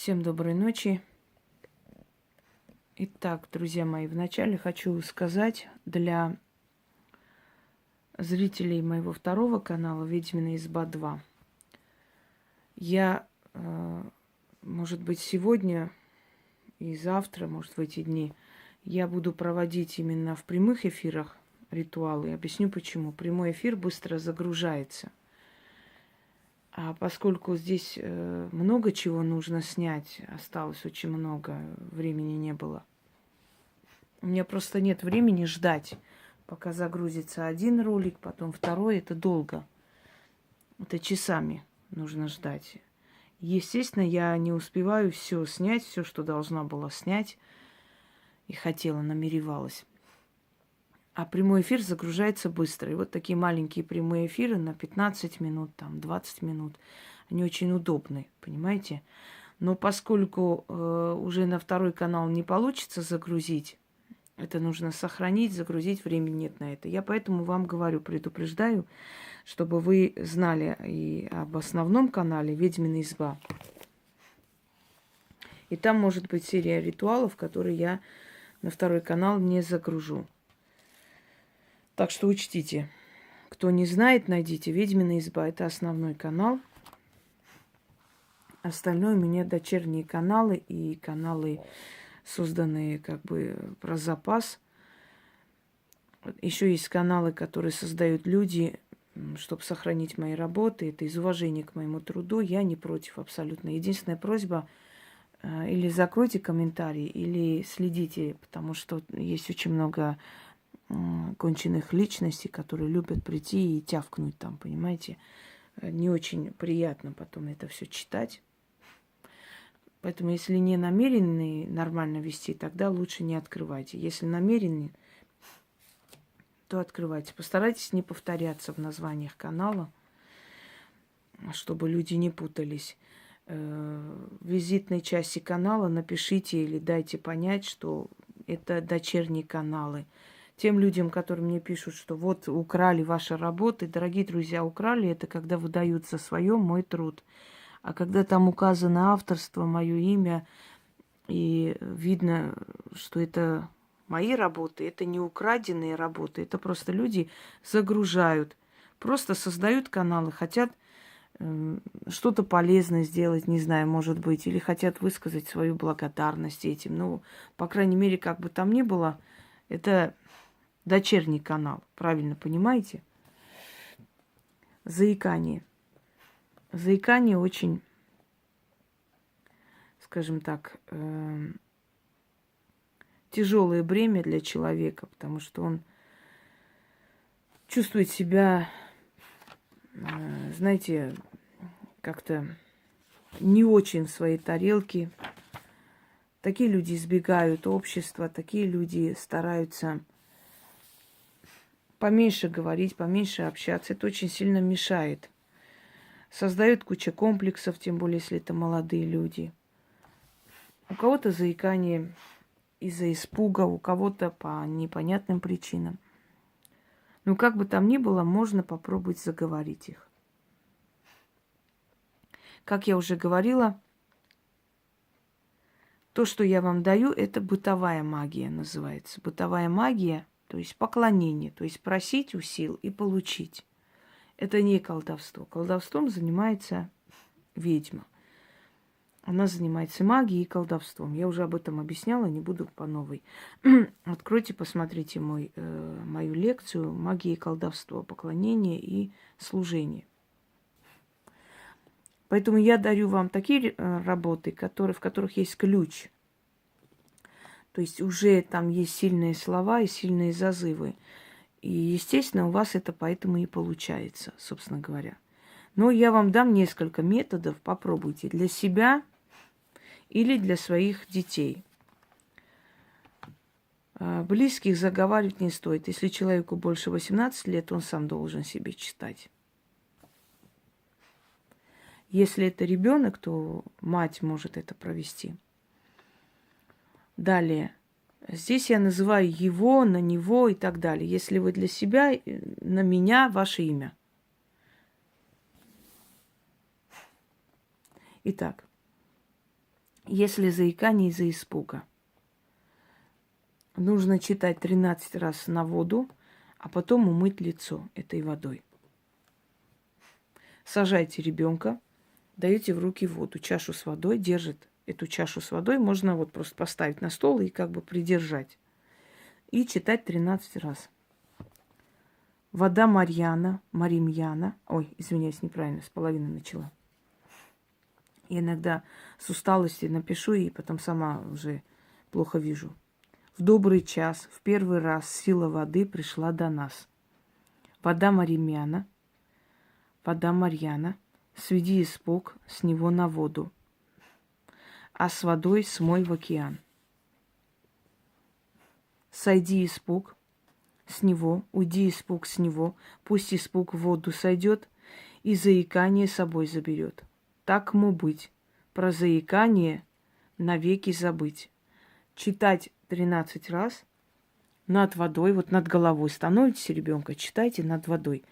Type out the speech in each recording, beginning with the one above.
Всем доброй ночи. Итак, друзья мои, вначале хочу сказать для зрителей моего второго канала «Ведьмина изба 2». Я, э, может быть, сегодня и завтра, может, в эти дни, я буду проводить именно в прямых эфирах ритуалы. Объясню почему. Прямой эфир быстро загружается – а поскольку здесь э, много чего нужно снять, осталось очень много, времени не было. У меня просто нет времени ждать, пока загрузится один ролик, потом второй. Это долго. Это часами нужно ждать. Естественно, я не успеваю все снять, все, что должна была снять и хотела, намеревалась. А прямой эфир загружается быстро. И вот такие маленькие прямые эфиры на 15 минут, там 20 минут, они очень удобны, понимаете? Но поскольку э, уже на второй канал не получится загрузить, это нужно сохранить, загрузить, времени нет на это. Я поэтому вам говорю, предупреждаю, чтобы вы знали и об основном канале «Ведьмина изба». И там может быть серия ритуалов, которые я на второй канал не загружу. Так что учтите. Кто не знает, найдите «Ведьмина изба». Это основной канал. Остальное у меня дочерние каналы и каналы, созданные как бы про запас. Еще есть каналы, которые создают люди, чтобы сохранить мои работы. Это из уважения к моему труду. Я не против абсолютно. Единственная просьба э, или закройте комментарии, или следите, потому что есть очень много конченых личностей, которые любят прийти и тявкнуть там, понимаете. Не очень приятно потом это все читать. Поэтому, если не намерены нормально вести, тогда лучше не открывайте. Если намерены, то открывайте. Постарайтесь не повторяться в названиях канала, чтобы люди не путались. Э, в визитной части канала напишите или дайте понять, что это дочерние каналы – тем людям, которые мне пишут, что вот украли ваши работы, дорогие друзья, украли это, когда выдают за свое мой труд. А когда там указано авторство, мое имя, и видно, что это мои работы, это не украденные работы, это просто люди загружают, просто создают каналы, хотят э, что-то полезное сделать, не знаю, может быть, или хотят высказать свою благодарность этим. Ну, по крайней мере, как бы там ни было, это дочерний канал, правильно понимаете? Заикание. Заикание очень, скажем так, э, тяжелое бремя для человека, потому что он чувствует себя, э, знаете, как-то не очень в своей тарелке. Такие люди избегают общества, такие люди стараются поменьше говорить, поменьше общаться. Это очень сильно мешает. Создает куча комплексов, тем более, если это молодые люди. У кого-то заикание из-за испуга, у кого-то по непонятным причинам. Но как бы там ни было, можно попробовать заговорить их. Как я уже говорила, то, что я вам даю, это бытовая магия называется. Бытовая магия то есть поклонение, то есть просить у сил и получить. Это не колдовство. Колдовством занимается ведьма. Она занимается магией и колдовством. Я уже об этом объясняла, не буду по новой. Откройте, посмотрите мой, э, мою лекцию «Магия и колдовство. Поклонение и служение». Поэтому я дарю вам такие э, работы, которые, в которых есть ключ – то есть уже там есть сильные слова и сильные зазывы. И, естественно, у вас это поэтому и получается, собственно говоря. Но я вам дам несколько методов, попробуйте для себя или для своих детей. А, близких заговаривать не стоит. Если человеку больше 18 лет, он сам должен себе читать. Если это ребенок, то мать может это провести. Далее. Здесь я называю его, на него и так далее. Если вы для себя, э, на меня ваше имя. Итак, Если заикание из-за испуга. Нужно читать 13 раз на воду, а потом умыть лицо этой водой. Сажайте ребенка, даете в руки воду, чашу с водой, держит эту чашу с водой, можно вот просто поставить на стол и как бы придержать. И читать 13 раз. Вода Марьяна, Маримьяна. Ой, извиняюсь, неправильно, с половины начала. Я иногда с усталости напишу и потом сама уже плохо вижу. В добрый час, в первый раз сила воды пришла до нас. Вода Маримьяна, вода Марьяна, сведи испуг с него на воду, а с водой смой в океан. Сойди испуг с него, уйди испуг с него, пусть испуг в воду сойдет и заикание собой заберет. Так му быть, про заикание навеки забыть. Читать 13 раз над водой, вот над головой становитесь ребенка, читайте над водой.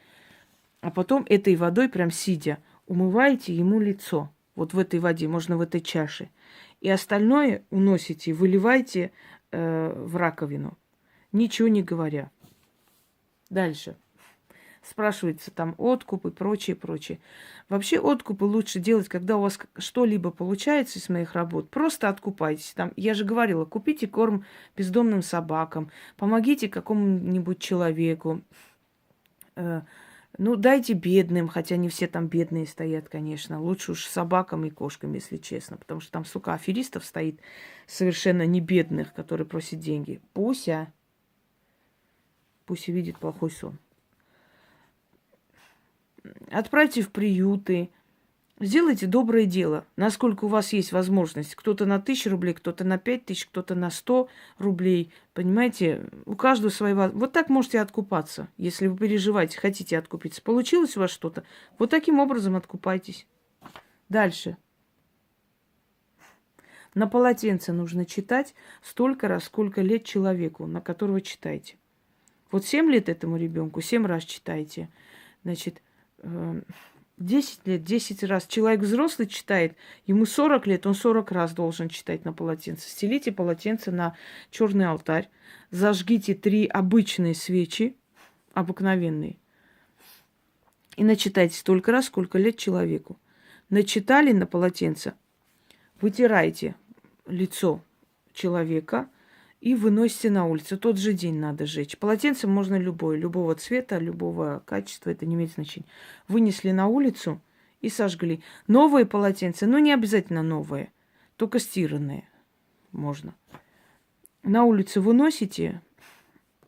А потом этой водой, прям сидя, умываете ему лицо. Вот в этой воде, можно в этой чаше. И остальное уносите, выливайте э, в раковину, ничего не говоря. Дальше. Спрашивается там откуп и прочее, прочее. Вообще откупы лучше делать, когда у вас что-либо получается из моих работ. Просто откупайтесь. Там, я же говорила, купите корм бездомным собакам, помогите какому-нибудь человеку. Э, ну, дайте бедным, хотя не все там бедные стоят, конечно. Лучше уж собакам и кошкам, если честно. Потому что там, сука, аферистов стоит совершенно не бедных, которые просят деньги. Пуся. Пусть видит плохой сон отправьте в приюты, сделайте доброе дело, насколько у вас есть возможность. Кто-то на тысячу рублей, кто-то на пять тысяч, кто-то на сто рублей. Понимаете, у каждого свои... Вот так можете откупаться, если вы переживаете, хотите откупиться. Получилось у вас что-то, вот таким образом откупайтесь. Дальше. На полотенце нужно читать столько раз, сколько лет человеку, на которого читаете. Вот 7 лет этому ребенку, 7 раз читайте. Значит, 10 лет, 10 раз. Человек взрослый читает, ему 40 лет, он 40 раз должен читать на полотенце. Стелите полотенце на черный алтарь, зажгите три обычные свечи, обыкновенные, и начитайте столько раз, сколько лет человеку. Начитали на полотенце, вытирайте лицо человека – и выносите на улицу. Тот же день надо жечь. Полотенце можно любое, любого цвета, любого качества, это не имеет значения. Вынесли на улицу и сожгли. Новые полотенца, ну не обязательно новые, только стиранные можно. На улицу выносите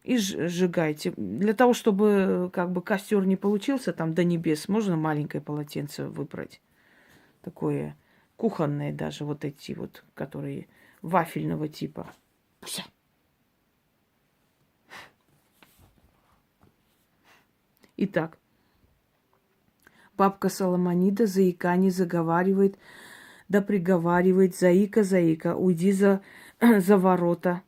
и сжигаете. Для того, чтобы как бы костер не получился там до небес, можно маленькое полотенце выбрать. Такое кухонное даже, вот эти вот, которые вафельного типа. Все. Итак, бабка Соломонида заикание заговаривает, да приговаривает, заика, заика, уйди за, за ворота,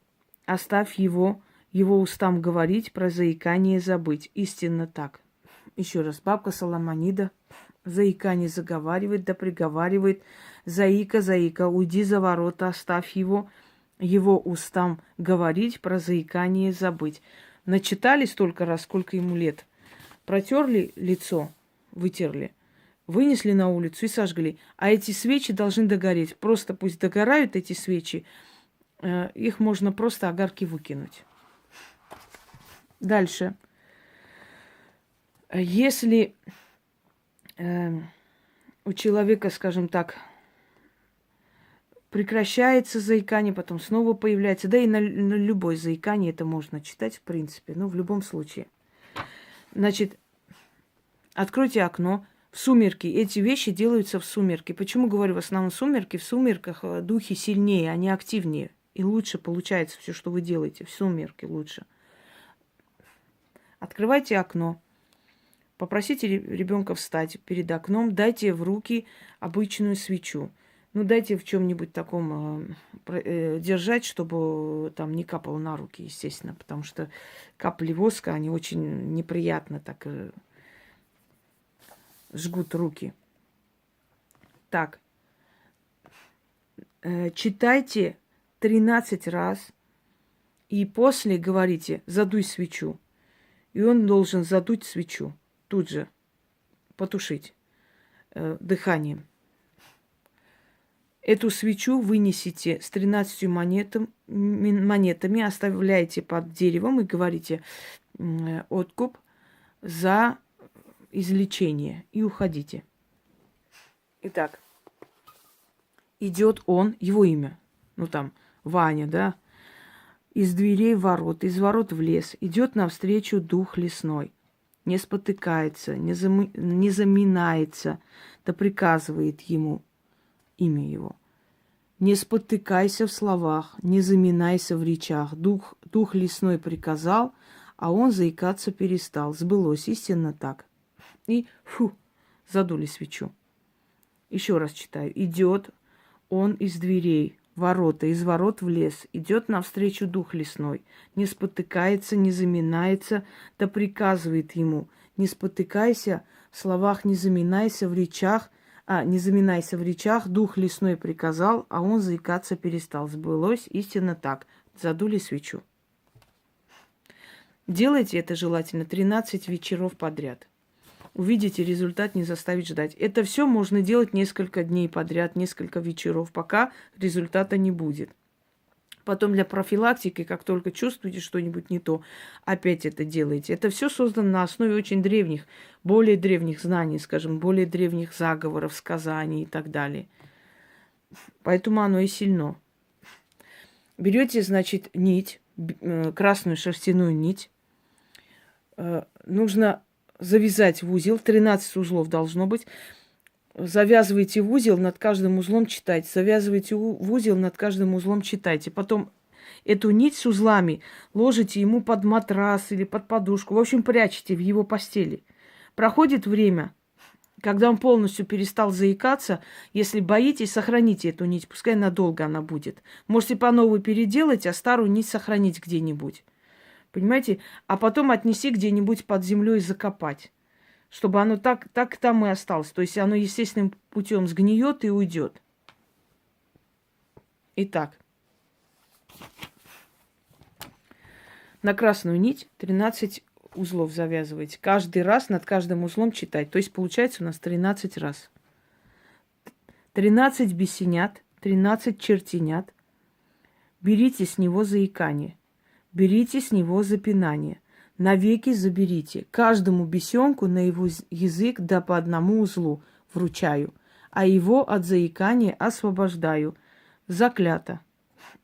оставь его, его устам говорить, про заикание забыть. Истинно так. Еще раз, бабка Соломонида заикание заговаривает, да приговаривает, заика, заика, уйди за ворота, оставь его, его устам говорить, про заикание забыть. Начитали столько раз, сколько ему лет. Протерли лицо, вытерли, вынесли на улицу и сожгли. А эти свечи должны догореть. Просто пусть догорают эти свечи. Э, их можно просто огарки выкинуть. Дальше. Если э, у человека, скажем так, прекращается заикание, потом снова появляется. Да и на, на любой заикание это можно читать, в принципе, ну, в любом случае. Значит, откройте окно, в сумерки. Эти вещи делаются в сумерки. Почему говорю в основном сумерки? В сумерках э, духи сильнее, они активнее. И лучше получается все, что вы делаете. В сумерки лучше. Открывайте окно. Попросите ребенка встать перед окном, дайте в руки обычную свечу. Ну, дайте в чем-нибудь таком э, э, держать, чтобы там не капало на руки, естественно, потому что капли воска, они очень неприятно так э, жгут руки. Так. э, читайте 13 раз и после говорите «задуй свечу». И он должен задуть свечу тут же, потушить э, дыханием. Эту свечу вынесите с 13 монетам, монетами, оставляете под деревом и говорите откуп за излечение и уходите. Итак, идет он, его имя, ну там, Ваня, да, из дверей ворот, из ворот в лес, идет навстречу дух лесной, не спотыкается, не, зам... не заминается, да приказывает ему имя его. Не спотыкайся в словах, не заминайся в речах. Дух, дух лесной приказал, а он заикаться перестал. Сбылось истинно так. И фу, задули свечу. Еще раз читаю. Идет он из дверей, ворота, из ворот в лес. Идет навстречу дух лесной. Не спотыкается, не заминается, да приказывает ему. Не спотыкайся, в словах не заминайся, в речах, а, не заминайся в речах, дух лесной приказал, а он заикаться перестал. Сбылось истинно так. Задули свечу. Делайте это желательно 13 вечеров подряд увидите результат, не заставить ждать. Это все можно делать несколько дней подряд, несколько вечеров, пока результата не будет. Потом для профилактики, как только чувствуете что-нибудь не то, опять это делаете. Это все создано на основе очень древних, более древних знаний, скажем, более древних заговоров, сказаний и так далее. Поэтому оно и сильно. Берете, значит, нить, э, красную шерстяную нить. Э, нужно завязать в узел, 13 узлов должно быть. Завязывайте в узел, над каждым узлом читайте. Завязывайте в узел, над каждым узлом читайте. Потом эту нить с узлами ложите ему под матрас или под подушку. В общем, прячете в его постели. Проходит время, когда он полностью перестал заикаться, если боитесь, сохраните эту нить, пускай надолго она будет. Можете по новой переделать, а старую нить сохранить где-нибудь. Понимаете? А потом отнеси где-нибудь под землей и закопать. Чтобы оно так, так там и осталось. То есть оно естественным путем сгниет и уйдет. Итак. На красную нить 13 узлов завязываете. Каждый раз над каждым узлом читать. То есть получается у нас 13 раз. 13 бесенят, 13 чертенят. Берите с него заикание. Берите с него запинание. Навеки заберите. Каждому бесенку на его язык да по одному узлу вручаю, а его от заикания освобождаю. Заклято.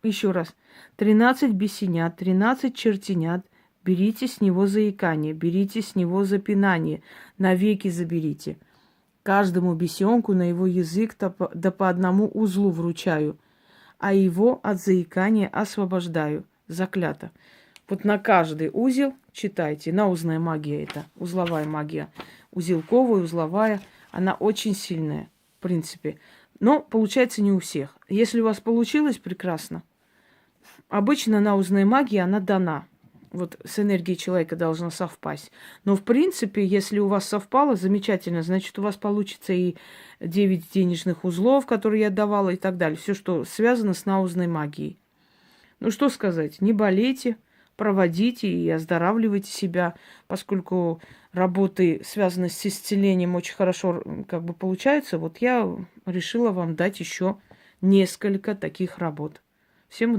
Еще раз. Тринадцать бесенят, тринадцать чертенят. Берите с него заикание, берите с него запинание. Навеки заберите. Каждому бесенку на его язык да по, одному узлу вручаю, а его от заикания освобождаю заклято. Вот на каждый узел читайте. Наузная магия это, узловая магия. Узелковая, узловая. Она очень сильная, в принципе. Но получается не у всех. Если у вас получилось, прекрасно. Обычно наузная магия, она дана. Вот с энергией человека должна совпасть. Но, в принципе, если у вас совпало, замечательно. Значит, у вас получится и 9 денежных узлов, которые я давала, и так далее. Все, что связано с наузной магией. Ну что сказать, не болейте, проводите и оздоравливайте себя, поскольку работы, связанные с исцелением, очень хорошо как бы получаются. Вот я решила вам дать еще несколько таких работ. Всем